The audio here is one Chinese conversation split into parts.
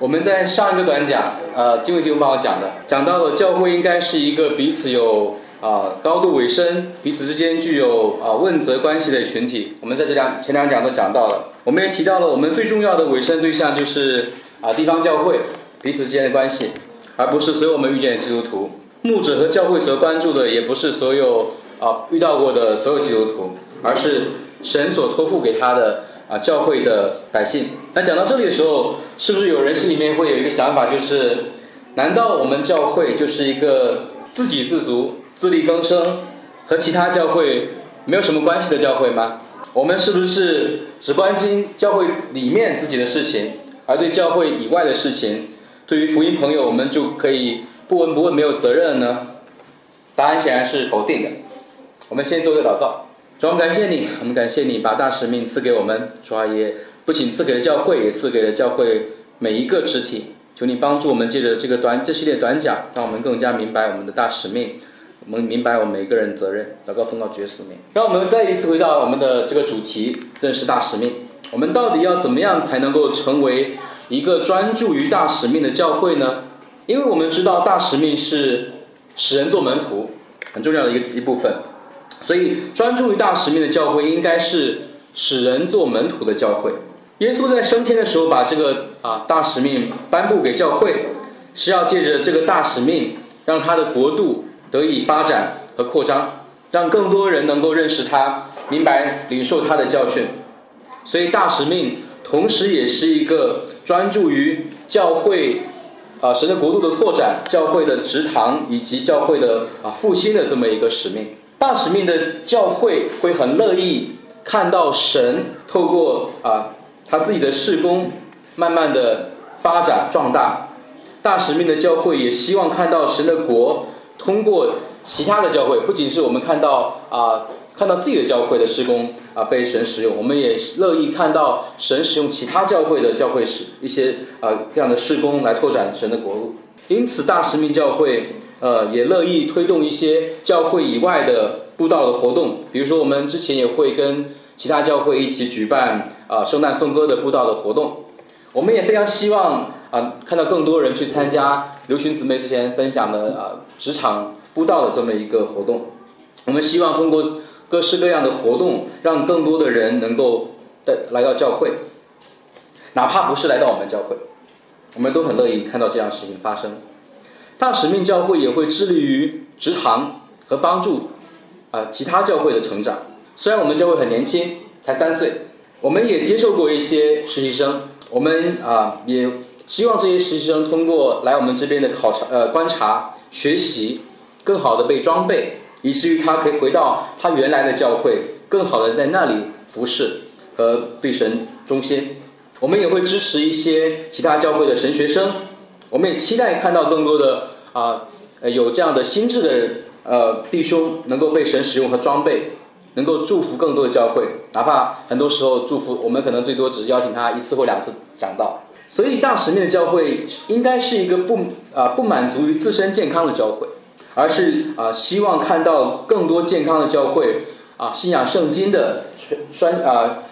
我们在上一个短讲，呃，金伟弟兄帮我讲的，讲到了教会应该是一个彼此有啊高度委身，彼此之间具有啊问责关系的群体。我们在这两前两讲都讲到了，我们也提到了我们最重要的委身对象就是啊地方教会彼此之间的关系，而不是所有我们遇见的基督徒。牧者和教会所关注的也不是所有啊遇到过的所有基督徒，而是神所托付给他的。啊，教会的百姓。那讲到这里的时候，是不是有人心里面会有一个想法，就是，难道我们教会就是一个自给自足、自力更生，和其他教会没有什么关系的教会吗？我们是不是只关心教会里面自己的事情，而对教会以外的事情，对于福音朋友，我们就可以不闻不问，没有责任呢？答案显然是否定的。我们先做个祷告。主，我们感谢你，我们感谢你把大使命赐给我们，主啊，也不仅赐给了教会，也赐给了教会每一个肢体。求你帮助我们，借着这个短这系列短讲，让我们更加明白我们的大使命，我们明白我们每个人责任。祷告奉告耶稣名。让我们再一次回到我们的这个主题，认识大使命。我们到底要怎么样才能够成为一个专注于大使命的教会呢？因为我们知道大使命是使人做门徒很重要的一一部分。所以，专注于大使命的教会应该是使人做门徒的教会。耶稣在升天的时候，把这个啊大使命颁布给教会，是要借着这个大使命，让他的国度得以发展和扩张，让更多人能够认识他，明白领受他的教训。所以，大使命同时也是一个专注于教会啊神的国度的拓展、教会的职堂以及教会的啊复兴的这么一个使命。大使命的教会会很乐意看到神透过啊他自己的事工，慢慢的发展壮大。大使命的教会也希望看到神的国通过其他的教会，不仅是我们看到啊看到自己的教会的施工啊被神使用，我们也乐意看到神使用其他教会的教会使一些啊这样的施工来拓展神的国度。因此，大使命教会。呃，也乐意推动一些教会以外的布道的活动，比如说我们之前也会跟其他教会一起举办啊圣诞颂歌的布道的活动。我们也非常希望啊看到更多人去参加刘群姊妹之前分享的啊职场布道的这么一个活动。我们希望通过各式各样的活动，让更多的人能够的来到教会，哪怕不是来到我们教会，我们都很乐意看到这样事情发生。大使命教会也会致力于直堂和帮助啊其他教会的成长。虽然我们教会很年轻，才三岁，我们也接受过一些实习生。我们啊也希望这些实习生通过来我们这边的考察、呃观察、学习，更好的被装备，以至于他可以回到他原来的教会，更好的在那里服侍和对神忠心。我们也会支持一些其他教会的神学生。我们也期待看到更多的啊，有这样的心智的呃弟兄能够被神使用和装备，能够祝福更多的教会，哪怕很多时候祝福我们可能最多只是邀请他一次或两次讲道。所以大使命的教会应该是一个不啊不满足于自身健康的教会，而是啊希望看到更多健康的教会啊信仰圣经的宣啊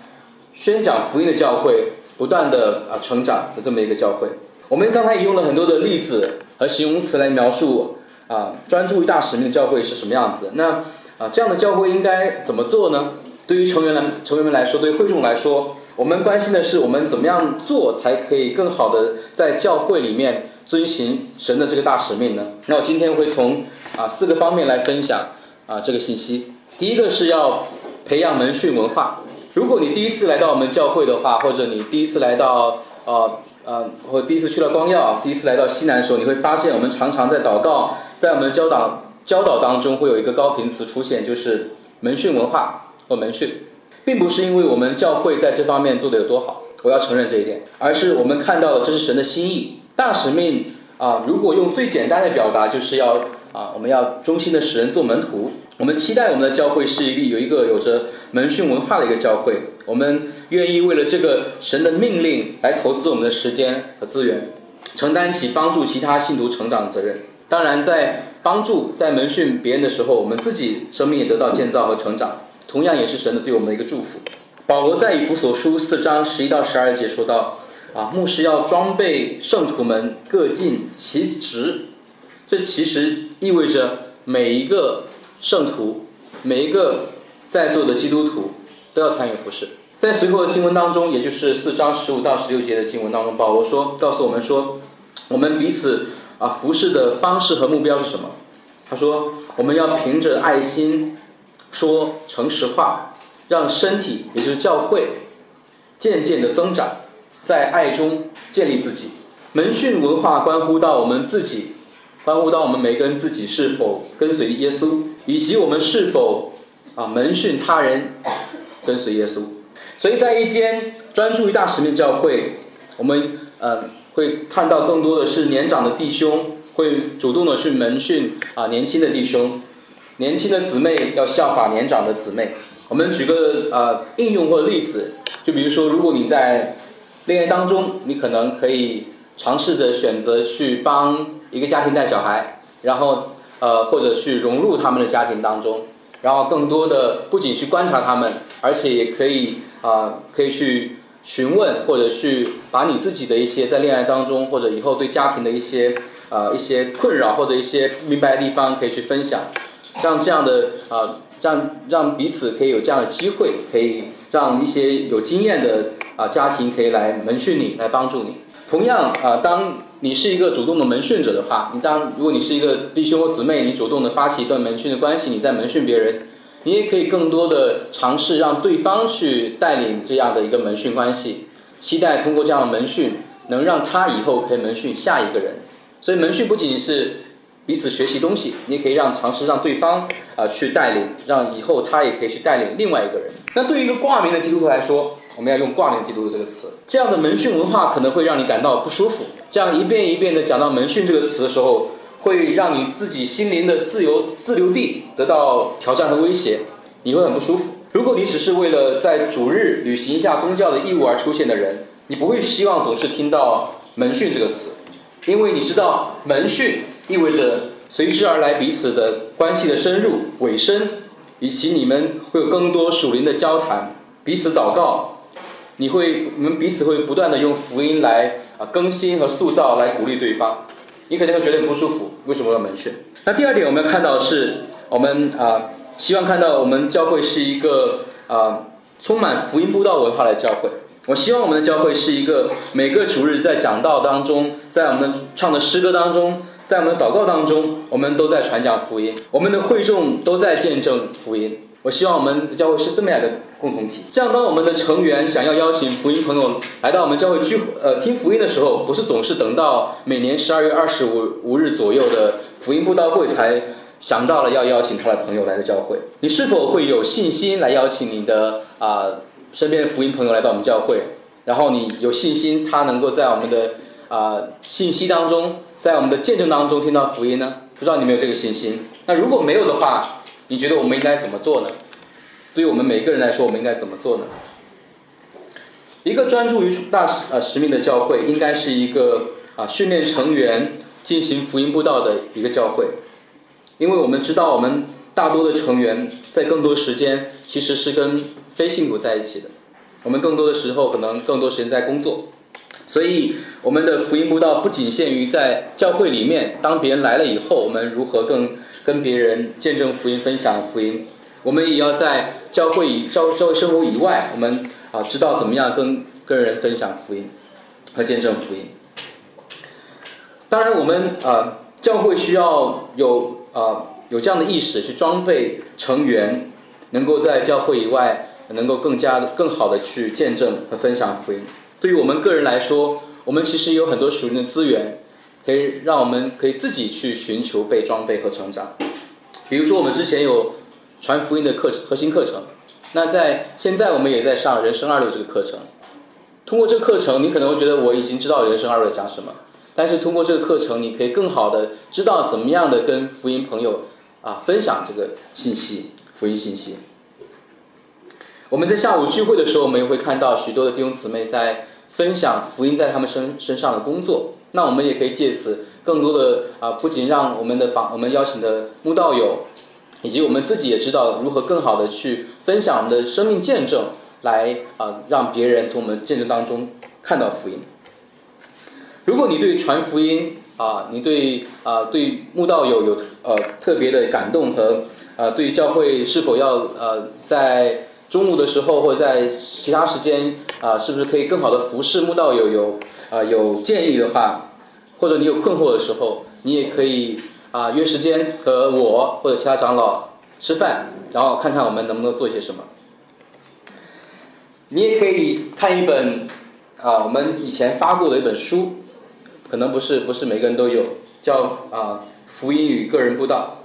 宣讲福音的教会，不断的啊成长的这么一个教会。我们刚才也用了很多的例子和形容词来描述啊，专注于大使命的教会是什么样子。那啊，这样的教会应该怎么做呢？对于成员来成员们来说，对会众来说，我们关心的是我们怎么样做才可以更好的在教会里面遵行神的这个大使命呢？那我今天会从啊四个方面来分享啊这个信息。第一个是要培养门训文化。如果你第一次来到我们教会的话，或者你第一次来到啊。呃，我第一次去了光耀，第一次来到西南的时候，你会发现我们常常在祷告，在我们教导教导当中会有一个高频词出现，就是门训文化或门训，并不是因为我们教会在这方面做的有多好，我要承认这一点，而是我们看到了这是神的心意，大使命啊，如果用最简单的表达，就是要啊，我们要忠心的使人做门徒。我们期待我们的教会是一个有一个有着门训文化的一个教会。我们愿意为了这个神的命令来投资我们的时间和资源，承担起帮助其他信徒成长的责任。当然，在帮助在门训别人的时候，我们自己生命也得到建造和成长，同样也是神的对我们的一个祝福。保罗在以弗所书四章十一到十二节说到：“啊，牧师要装备圣徒们各尽其职，这其实意味着每一个圣徒，每一个在座的基督徒都要参与服侍。在随后的经文当中，也就是四章十五到十六节的经文当中，保罗说，告诉我们说，我们彼此啊服侍的方式和目标是什么？他说，我们要凭着爱心说诚实话，让身体，也就是教会，渐渐的增长。在爱中建立自己，门训文化关乎到我们自己，关乎到我们每个人自己是否跟随耶稣，以及我们是否啊门训他人跟随耶稣。所以在一间专注于大使命教会，我们呃会看到更多的是年长的弟兄会主动的去门训啊年轻的弟兄，年轻的姊妹要效法年长的姊妹。我们举个呃应用或例子，就比如说如果你在恋爱当中，你可能可以尝试着选择去帮一个家庭带小孩，然后呃或者去融入他们的家庭当中，然后更多的不仅去观察他们，而且也可以啊可以去询问或者去把你自己的一些在恋爱当中或者以后对家庭的一些呃一些困扰或者一些明白的地方可以去分享，像这样的啊让让彼此可以有这样的机会，可以让一些有经验的。啊，家庭可以来门训你，来帮助你。同样啊，当你是一个主动的门训者的话，你当如果你是一个弟兄或姊妹，你主动的发起一段门训的关系，你在门训别人，你也可以更多的尝试让对方去带领这样的一个门训关系，期待通过这样的门训，能让他以后可以门训下一个人。所以门训不仅仅是彼此学习东西，你也可以让尝试让对方啊去带领，让以后他也可以去带领另外一个人。那对于一个挂名的基督徒来说，我们要用挂念基督的这个词，这样的门训文化可能会让你感到不舒服。这样一遍一遍的讲到门训这个词的时候，会让你自己心灵的自由自留地得到挑战和威胁，你会很不舒服。如果你只是为了在主日履行一下宗教的义务而出现的人，你不会希望总是听到门训这个词，因为你知道门训意味着随之而来彼此的关系的深入、尾声，以及你们会有更多属灵的交谈，彼此祷告。你会，你们彼此会不断的用福音来啊更新和塑造，来鼓励对方。你肯定会觉得很不舒服，为什么要门训？那第二点，我们要看到是，我们啊希望看到我们教会是一个啊充满福音布道文化的教会。我希望我们的教会是一个每个主日在讲道当中，在我们唱的诗歌当中，在我们的祷告当中，我们都在传讲福音，我们的会众都在见证福音。我希望我们的教会是这么样的共同体。这样，当我们的成员想要邀请福音朋友来到我们教会聚呃听福音的时候，不是总是等到每年十二月二十五五日左右的福音布道会才想到了要邀请他的朋友来到教会。你是否会有信心来邀请你的啊身边的福音朋友来到我们教会？然后你有信心他能够在我们的啊信息当中，在我们的见证当中听到福音呢？不知道你有没有这个信心？那如果没有的话，你觉得我们应该怎么做呢？对于我们每个人来说，我们应该怎么做呢？一个专注于大使呃使命的教会，应该是一个啊训练成员进行福音布道的一个教会，因为我们知道我们大多的成员在更多时间其实是跟非信徒在一起的，我们更多的时候可能更多时间在工作。所以，我们的福音布道不仅限于在教会里面，当别人来了以后，我们如何更跟别人见证福音、分享福音？我们也要在教会以教教会生活以外，我们啊知道怎么样跟跟人分享福音和见证福音。当然，我们啊教会需要有啊有这样的意识，去装备成员，能够在教会以外，能够更加更好的去见证和分享福音。对于我们个人来说，我们其实有很多属灵的资源，可以让我们可以自己去寻求被装备和成长。比如说，我们之前有传福音的课核心课程，那在现在我们也在上人生二六这个课程。通过这个课程，你可能会觉得我已经知道人生二六讲什么，但是通过这个课程，你可以更好的知道怎么样的跟福音朋友啊分享这个信息，福音信息。我们在下午聚会的时候，我们也会看到许多的弟兄姊妹在。分享福音在他们身身上的工作，那我们也可以借此更多的啊，不仅让我们的访我们邀请的慕道友，以及我们自己也知道如何更好的去分享我们的生命见证，来啊让别人从我们见证当中看到福音。如果你对传福音啊，你对啊对慕道友有呃特别的感动和呃对教会是否要呃在中午的时候或者在其他时间啊，是不是可以更好的服侍慕道友有啊有建议的话，或者你有困惑的时候，你也可以啊约时间和我或者其他长老吃饭，然后看看我们能不能做些什么。你也可以看一本啊我们以前发过的一本书，可能不是不是每个人都有，叫啊福音与个人布道。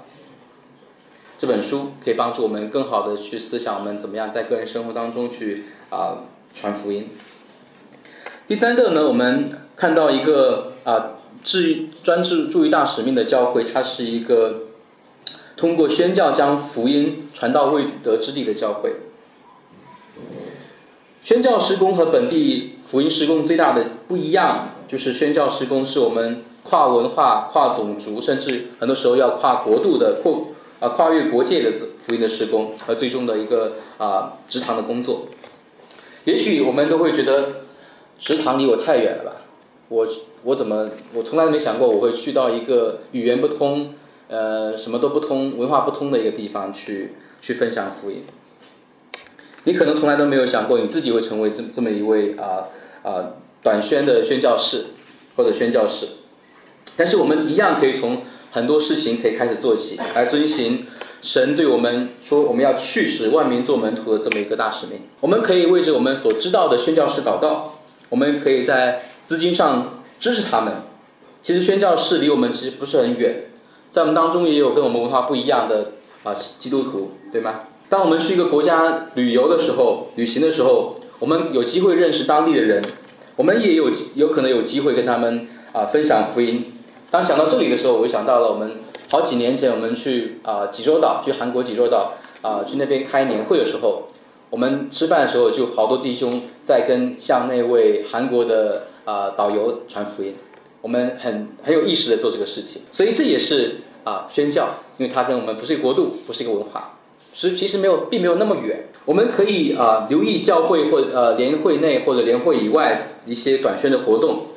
这本书可以帮助我们更好的去思想我们怎么样在个人生活当中去啊传福音。第三个呢，我们看到一个啊治专注注意大使命的教会，它是一个通过宣教将福音传到未得之地的教会。宣教施工和本地福音施工最大的不一样，就是宣教施工是我们跨文化、跨种族，甚至很多时候要跨国度的扩。啊，跨越国界的福音的施工和最终的一个啊职堂的工作，也许我们都会觉得职堂离我太远了吧？我我怎么我从来都没想过我会去到一个语言不通、呃什么都不通、文化不通的一个地方去去分享福音。你可能从来都没有想过你自己会成为这这么一位啊啊短宣的宣教士或者宣教士，但是我们一样可以从。很多事情可以开始做起，来遵循神对我们说我们要去使万民做门徒的这么一个大使命。我们可以为着我们所知道的宣教士祷告，我们可以在资金上支持他们。其实宣教士离我们其实不是很远，在我们当中也有跟我们文化不一样的啊基督徒，对吗？当我们去一个国家旅游的时候、旅行的时候，我们有机会认识当地的人，我们也有有可能有机会跟他们啊分享福音。当想到这里的时候，我就想到了我们好几年前我们去啊济州岛，去韩国济州岛啊去那边开年会的时候，我们吃饭的时候就好多弟兄在跟向那位韩国的啊导游传福音，我们很很有意识的做这个事情，所以这也是啊宣教，因为它跟我们不是一个国度，不是一个文化，所以其实没有并没有那么远，我们可以啊留意教会或呃联会内或者联会以外一些短宣的活动。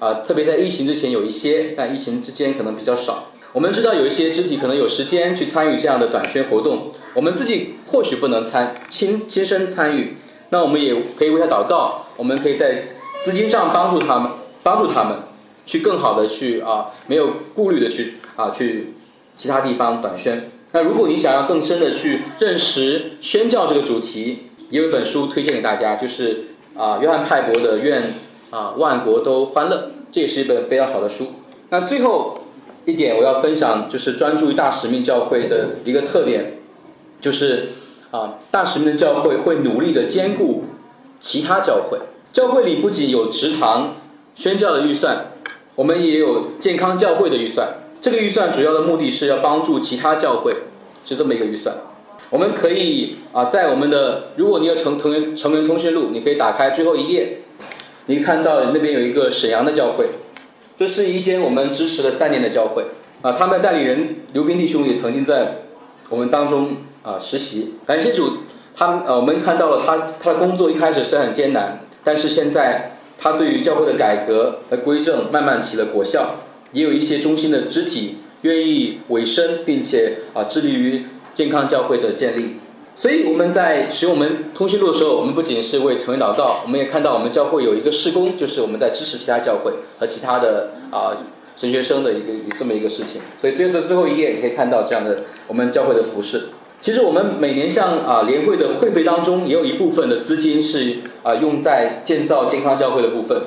啊，特别在疫情之前有一些，但疫情之间可能比较少。我们知道有一些肢体可能有时间去参与这样的短宣活动，我们自己或许不能参亲亲身参与，那我们也可以为他祷告，我们可以在资金上帮助他们，帮助他们去更好的去啊，没有顾虑的去啊去其他地方短宣。那如果你想要更深的去认识宣教这个主题，也有一本书推荐给大家，就是啊约翰派伯的愿。啊，万国都欢乐，这也是一本非常好的书。那最后一点我要分享，就是专注于大使命教会的一个特点，就是啊，大使命的教会会努力的兼顾其他教会。教会里不仅有职堂宣教的预算，我们也有健康教会的预算。这个预算主要的目的是要帮助其他教会，是这么一个预算。我们可以啊，在我们的，如果你有成成员成员通讯录，你可以打开最后一页。你看到那边有一个沈阳的教会，这是一间我们支持了三年的教会啊。他们的代理人刘斌弟兄也曾经在我们当中啊实习。感谢主，他呃我们看到了他他的工作一开始虽然很艰难，但是现在他对于教会的改革和归正慢慢起了果效，也有一些中心的肢体愿意委身，并且啊致力于健康教会的建立。所以我们在使用我们通讯录的时候，我们不仅是为成员祷告，我们也看到我们教会有一个事工，就是我们在支持其他教会和其他的啊神学生的一个这么一个事情。所以最后最后一页，你可以看到这样的我们教会的服饰。其实我们每年像啊联会的会费当中，也有一部分的资金是啊用在建造健康教会的部分。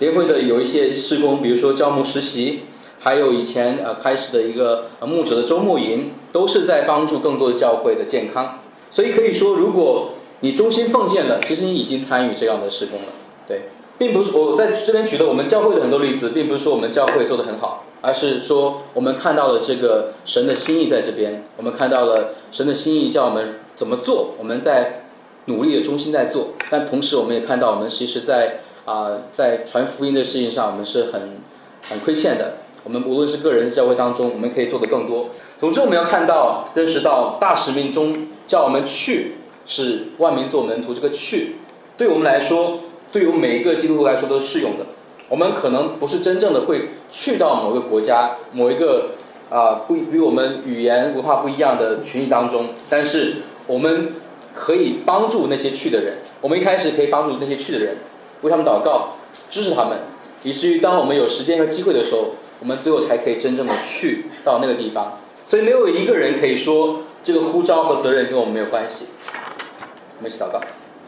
联会的有一些施工，比如说招募实习，还有以前呃开始的一个呃牧者的周末营，都是在帮助更多的教会的健康。所以可以说，如果你忠心奉献了，其实你已经参与这样的施工了。对，并不是我在这边举的我们教会的很多例子，并不是说我们教会做的很好，而是说我们看到了这个神的心意在这边，我们看到了神的心意叫我们怎么做，我们在努力的忠心在做，但同时我们也看到我们其实在啊在传福音的事情上，我们是很很亏欠的。我们无论是个人教会当中，我们可以做的更多。总之，我们要看到、认识到大使命中叫我们去，是万民做门徒。这个去，对我们来说，对于每一个基督徒来说都是适用的。我们可能不是真正的会去到某个国家、某一个啊不与我们语言文化不一样的群体当中，但是我们可以帮助那些去的人。我们一开始可以帮助那些去的人，为他们祷告，支持他们，以至于当我们有时间和机会的时候，我们最后才可以真正的去到那个地方。所以没有一个人可以说这个呼召和责任跟我们没有关系。我们一起祷告。